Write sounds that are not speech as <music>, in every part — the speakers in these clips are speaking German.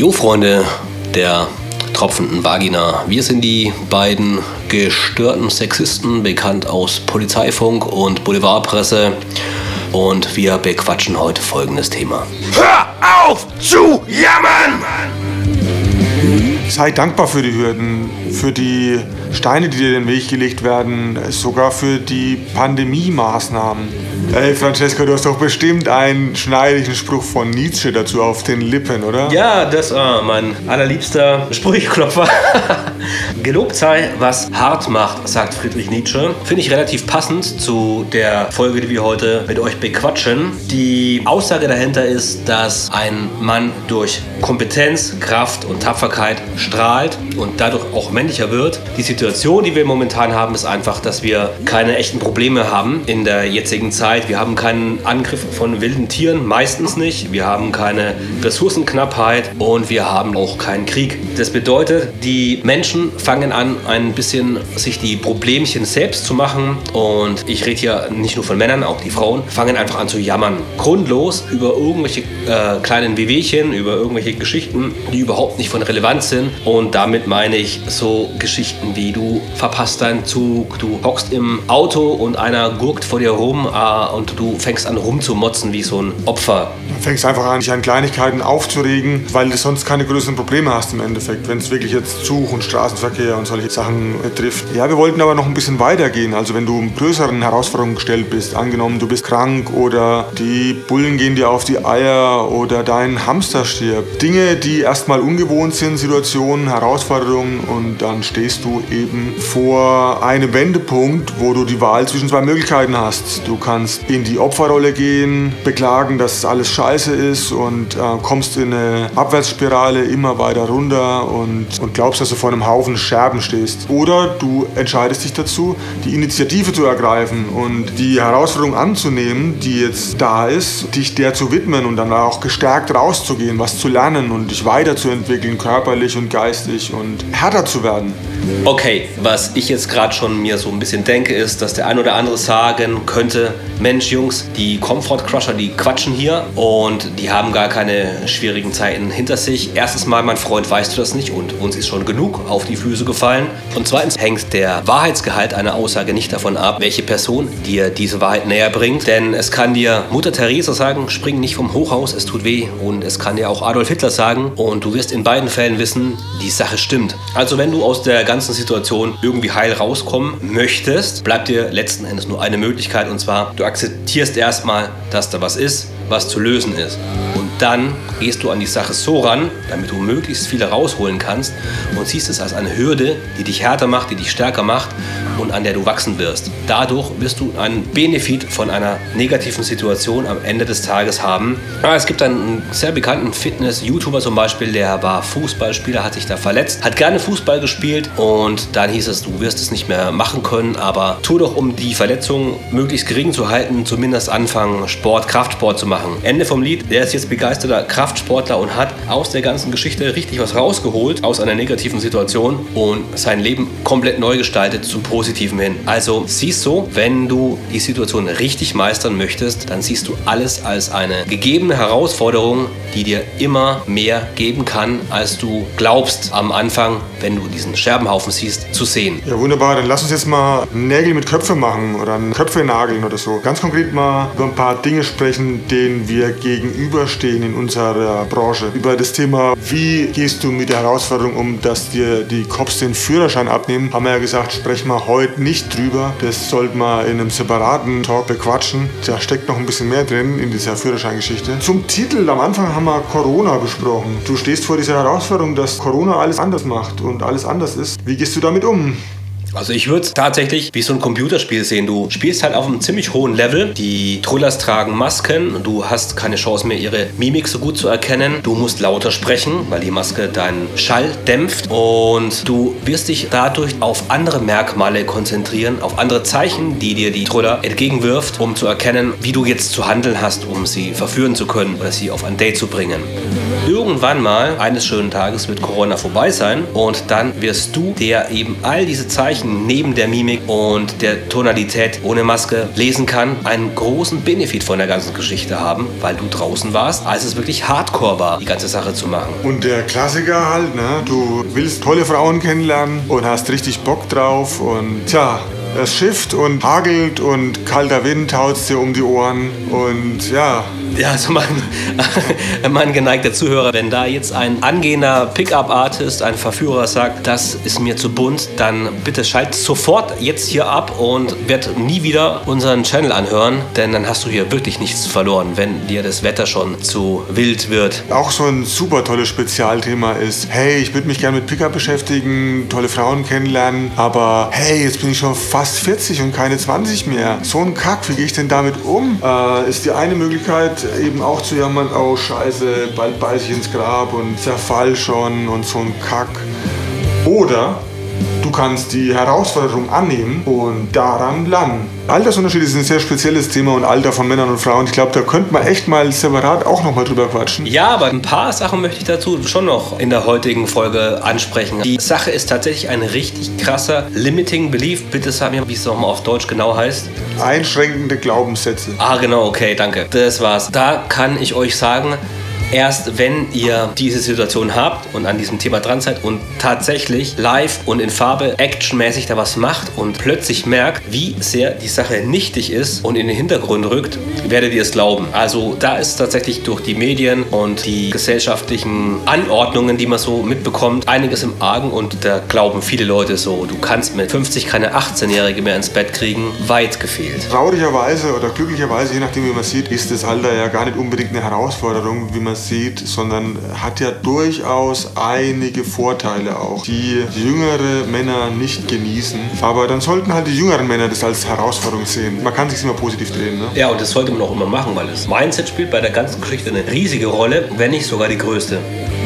Jo, Freunde der tropfenden Vagina. Wir sind die beiden gestörten Sexisten, bekannt aus Polizeifunk und Boulevardpresse. Und wir bequatschen heute folgendes Thema. Hör auf zu jammern! Sei dankbar für die Hürden, für die Steine, die dir in den Weg gelegt werden, sogar für die Pandemie-Maßnahmen. Ey, Francesca, du hast doch bestimmt einen schneidigen Spruch von Nietzsche dazu auf den Lippen, oder? Ja, das war mein allerliebster Sprüchklopfer. <laughs> Gelobt sei, was hart macht, sagt Friedrich Nietzsche. Finde ich relativ passend zu der Folge, die wir heute mit euch bequatschen. Die Aussage dahinter ist, dass ein Mann durch Kompetenz, Kraft und Tapferkeit strahlt und dadurch auch männlicher wird. Die Situation, die wir momentan haben, ist einfach, dass wir keine echten Probleme haben in der jetzigen Zeit. Wir haben keinen Angriff von wilden Tieren, meistens nicht. Wir haben keine Ressourcenknappheit und wir haben auch keinen Krieg. Das bedeutet, die Menschen fangen an, ein bisschen sich die Problemchen selbst zu machen. Und ich rede hier nicht nur von Männern, auch die Frauen fangen einfach an zu jammern. Grundlos über irgendwelche äh, kleinen Wehwehchen, über irgendwelche Geschichten, die überhaupt nicht von Relevanz sind. Und damit meine ich so Geschichten wie du verpasst deinen Zug, du hockst im Auto und einer gurkt vor dir rum äh, und du fängst an rumzumotzen wie so ein Opfer. Fängst einfach an, dich an Kleinigkeiten aufzuregen, weil du sonst keine größeren Probleme hast im Endeffekt, wenn es wirklich jetzt Zug und Straßenverkehr und solche Sachen betrifft. Ja, wir wollten aber noch ein bisschen weitergehen. Also wenn du größeren Herausforderungen gestellt bist, angenommen du bist krank oder die Bullen gehen dir auf die Eier oder dein Hamster stirbt. Dinge, die erstmal ungewohnt sind, Situationen, Herausforderungen und dann stehst du eben vor einem Wendepunkt, wo du die Wahl zwischen zwei Möglichkeiten hast. Du kannst in die Opferrolle gehen, beklagen, dass alles scheiße ist und äh, kommst in eine Abwärtsspirale immer weiter runter und, und glaubst, dass du vor einem Haufen Scherben stehst. Oder du entscheidest dich dazu, die Initiative zu ergreifen und die Herausforderung anzunehmen, die jetzt da ist, dich der zu widmen und dann auch gestärkt rauszugehen, was zu lernen und dich weiterzuentwickeln, körperlich und geistig und härter zu werden. Okay, was ich jetzt gerade schon mir so ein bisschen denke, ist, dass der ein oder andere sagen könnte, Mensch Jungs, die Comfort Crusher, die quatschen hier und die haben gar keine schwierigen Zeiten hinter sich. Erstens mal, mein Freund, weißt du das nicht und uns ist schon genug auf die Füße gefallen. Und zweitens hängt der Wahrheitsgehalt einer Aussage nicht davon ab, welche Person dir diese Wahrheit näher bringt. Denn es kann dir Mutter Teresa sagen, spring nicht vom Hochhaus, es tut weh. Und es kann dir auch Adolf Hitler sagen und du wirst in beiden Fällen wissen, die Sache stimmt. Also wenn du aus der ganzen Situation irgendwie heil rauskommen möchtest, bleibt dir letzten Endes nur eine Möglichkeit und zwar, du akzeptierst erstmal, dass da was ist, was zu lösen ist. Dann gehst du an die Sache so ran, damit du möglichst viel rausholen kannst und siehst es als eine Hürde, die dich härter macht, die dich stärker macht und an der du wachsen wirst. Dadurch wirst du einen Benefit von einer negativen Situation am Ende des Tages haben. Ah, es gibt einen sehr bekannten Fitness-YouTuber zum Beispiel, der war Fußballspieler, hat sich da verletzt, hat gerne Fußball gespielt und dann hieß es, du wirst es nicht mehr machen können, aber tu doch, um die Verletzung möglichst gering zu halten, zumindest anfangen, Sport, Kraftsport zu machen. Ende vom Lied, der ist jetzt begeisterter Kraftsportler und hat aus der ganzen Geschichte richtig was rausgeholt, aus einer negativen Situation und sein Leben komplett neu gestaltet zum Positiven hin. Also siehst du, wenn du die Situation richtig meistern möchtest, dann siehst du alles als eine gegebene Herausforderung, die dir immer mehr geben kann, als du glaubst am Anfang, wenn du diesen Scherbenhaufen siehst, zu sehen. Ja, wunderbar. Dann lass uns jetzt mal Nägel mit Köpfe machen oder Köpfe nageln oder so. Ganz konkret mal über ein paar Dinge sprechen, denen wir gegenüberstehen in unserer Branche. Über das Thema, wie gehst du mit der Herausforderung um, dass dir die Cops den Führerschein abnehmen, haben wir ja gesagt, sprechen wir heute nicht drüber. Das sollten wir in einem separaten Talk bequatschen. Da steckt noch ein bisschen mehr drin in dieser Führerscheingeschichte. Zum Titel, am Anfang haben wir Corona besprochen. Du stehst vor dieser Herausforderung, dass Corona alles anders macht und alles anders ist. Wie gehst du damit um? Also ich würde es tatsächlich wie so ein Computerspiel sehen. Du spielst halt auf einem ziemlich hohen Level. Die Trullers tragen Masken. Du hast keine Chance mehr, ihre Mimik so gut zu erkennen. Du musst lauter sprechen, weil die Maske deinen Schall dämpft. Und du wirst dich dadurch auf andere Merkmale konzentrieren, auf andere Zeichen, die dir die Truller entgegenwirft, um zu erkennen, wie du jetzt zu handeln hast, um sie verführen zu können oder sie auf ein Date zu bringen. Irgendwann mal, eines schönen Tages, wird Corona vorbei sein und dann wirst du, der eben all diese Zeichen Zeichen neben der Mimik und der Tonalität ohne Maske lesen kann, einen großen Benefit von der ganzen Geschichte haben, weil du draußen warst, als es wirklich hardcore war, die ganze Sache zu machen. Und der Klassiker halt, ne? Du willst tolle Frauen kennenlernen und hast richtig Bock drauf und tja, es schifft und hagelt und kalter Wind haut dir um die Ohren und ja. Ja, also mein, <laughs> mein geneigter Zuhörer, wenn da jetzt ein angehender Pickup-Artist, ein Verführer sagt, das ist mir zu bunt, dann bitte schalt sofort jetzt hier ab und werd nie wieder unseren Channel anhören, denn dann hast du hier wirklich nichts verloren, wenn dir das Wetter schon zu wild wird. Auch so ein super tolles Spezialthema ist, hey, ich würde mich gerne mit Pickup beschäftigen, tolle Frauen kennenlernen, aber hey, jetzt bin ich schon fast fast 40 und keine 20 mehr. So ein Kack, wie gehe ich denn damit um? Äh, ist die eine Möglichkeit eben auch zu jammern, oh scheiße, bald beiß ich ins Grab und zerfall schon und so ein Kack. Oder Du kannst die Herausforderung annehmen und daran lernen. Altersunterschied ist ein sehr spezielles Thema und Alter von Männern und Frauen. Ich glaube, da könnte man echt mal separat auch nochmal drüber quatschen. Ja, aber ein paar Sachen möchte ich dazu schon noch in der heutigen Folge ansprechen. Die Sache ist tatsächlich ein richtig krasser Limiting Belief. Bitte sag mir, wie es nochmal auf Deutsch genau heißt. Einschränkende Glaubenssätze. Ah, genau, okay, danke. Das war's. Da kann ich euch sagen, erst wenn ihr diese Situation habt und an diesem Thema dran seid und tatsächlich live und in Farbe actionmäßig da was macht und plötzlich merkt, wie sehr die Sache nichtig ist und in den Hintergrund rückt, werdet ihr es glauben. Also da ist tatsächlich durch die Medien und die gesellschaftlichen Anordnungen, die man so mitbekommt, einiges im Argen und da glauben viele Leute so, du kannst mit 50 keine 18-Jährige mehr ins Bett kriegen, weit gefehlt. Traurigerweise oder glücklicherweise, je nachdem wie man sieht, ist das Alter ja gar nicht unbedingt eine Herausforderung, wie man sieht, sondern hat ja durchaus einige Vorteile auch, die jüngere Männer nicht genießen. Aber dann sollten halt die jüngeren Männer das als Herausforderung sehen. Man kann sich immer positiv drehen. Ne? Ja, und das sollte man auch immer machen, weil das Mindset spielt bei der ganzen Geschichte eine riesige Rolle, wenn nicht sogar die größte.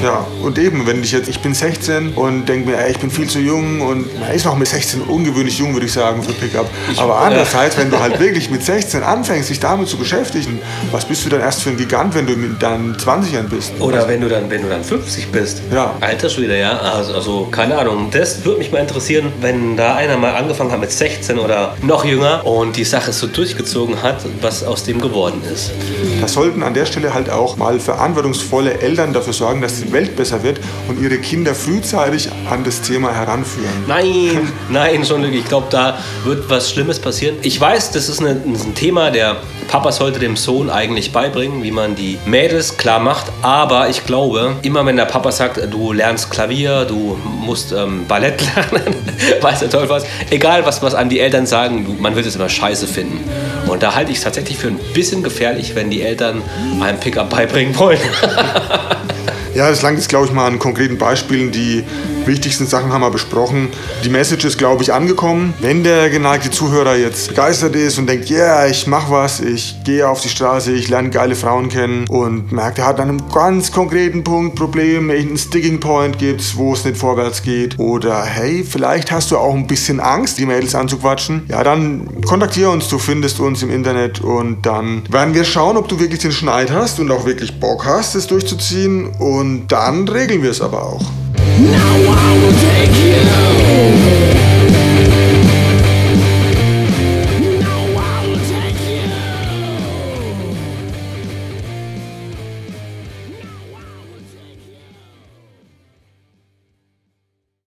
Ja, und eben, wenn ich jetzt, ich bin 16 und denke mir, ey, ich bin viel zu jung und man ist noch mit 16 ungewöhnlich jung, würde ich sagen, für Pickup. Aber andererseits, wenn du halt wirklich mit 16 anfängst, dich damit zu beschäftigen, was bist du dann erst für ein Gigant, wenn du mit 20ern bist? Oder wenn du dann, wenn du dann 50 bist. Ja. Alter Schwede, ja. Also, also keine Ahnung. Das würde mich mal interessieren, wenn da einer mal angefangen hat mit 16 oder noch jünger und die Sache so durchgezogen hat, was aus dem geworden ist. Da sollten an der Stelle halt auch mal verantwortungsvolle Eltern dafür sorgen, dass die Welt besser wird und ihre Kinder frühzeitig an das Thema heranführen. Nein, <laughs> nein, schon Ich glaube, da wird was Schlimmes passieren. Ich weiß, das ist, eine, ein Thema, der Papa sollte dem Sohn eigentlich beibringen, wie man die Mädels klar macht. Aber ich glaube, immer wenn der Papa sagt, du lernst Klavier, du musst ähm, Ballett <laughs> lernen, weiß der Teufel was, egal was, was an die Eltern sagen, man wird es immer scheiße finden. Und da halte ich es tatsächlich für ein bisschen gefährlich, wenn die Eltern einem Pickup beibringen wollen. <laughs> Ja, das langt jetzt, glaube ich, mal an konkreten Beispielen. Die wichtigsten Sachen haben wir besprochen. Die Message ist, glaube ich, angekommen. Wenn der geneigte Zuhörer jetzt begeistert ist und denkt, ja, yeah, ich mache was, ich gehe auf die Straße, ich lerne geile Frauen kennen und merkt, er hat an einem ganz konkreten Punkt Problem, irgendeinen Sticking Point gibt es, wo es nicht vorwärts geht. Oder hey, vielleicht hast du auch ein bisschen Angst, die Mädels anzuquatschen. Ja, dann kontaktiere uns, du findest uns im Internet und dann werden wir schauen, ob du wirklich den Schneid hast und auch wirklich Bock hast, es durchzuziehen. Und dann regeln wir es aber auch. Now I will take you.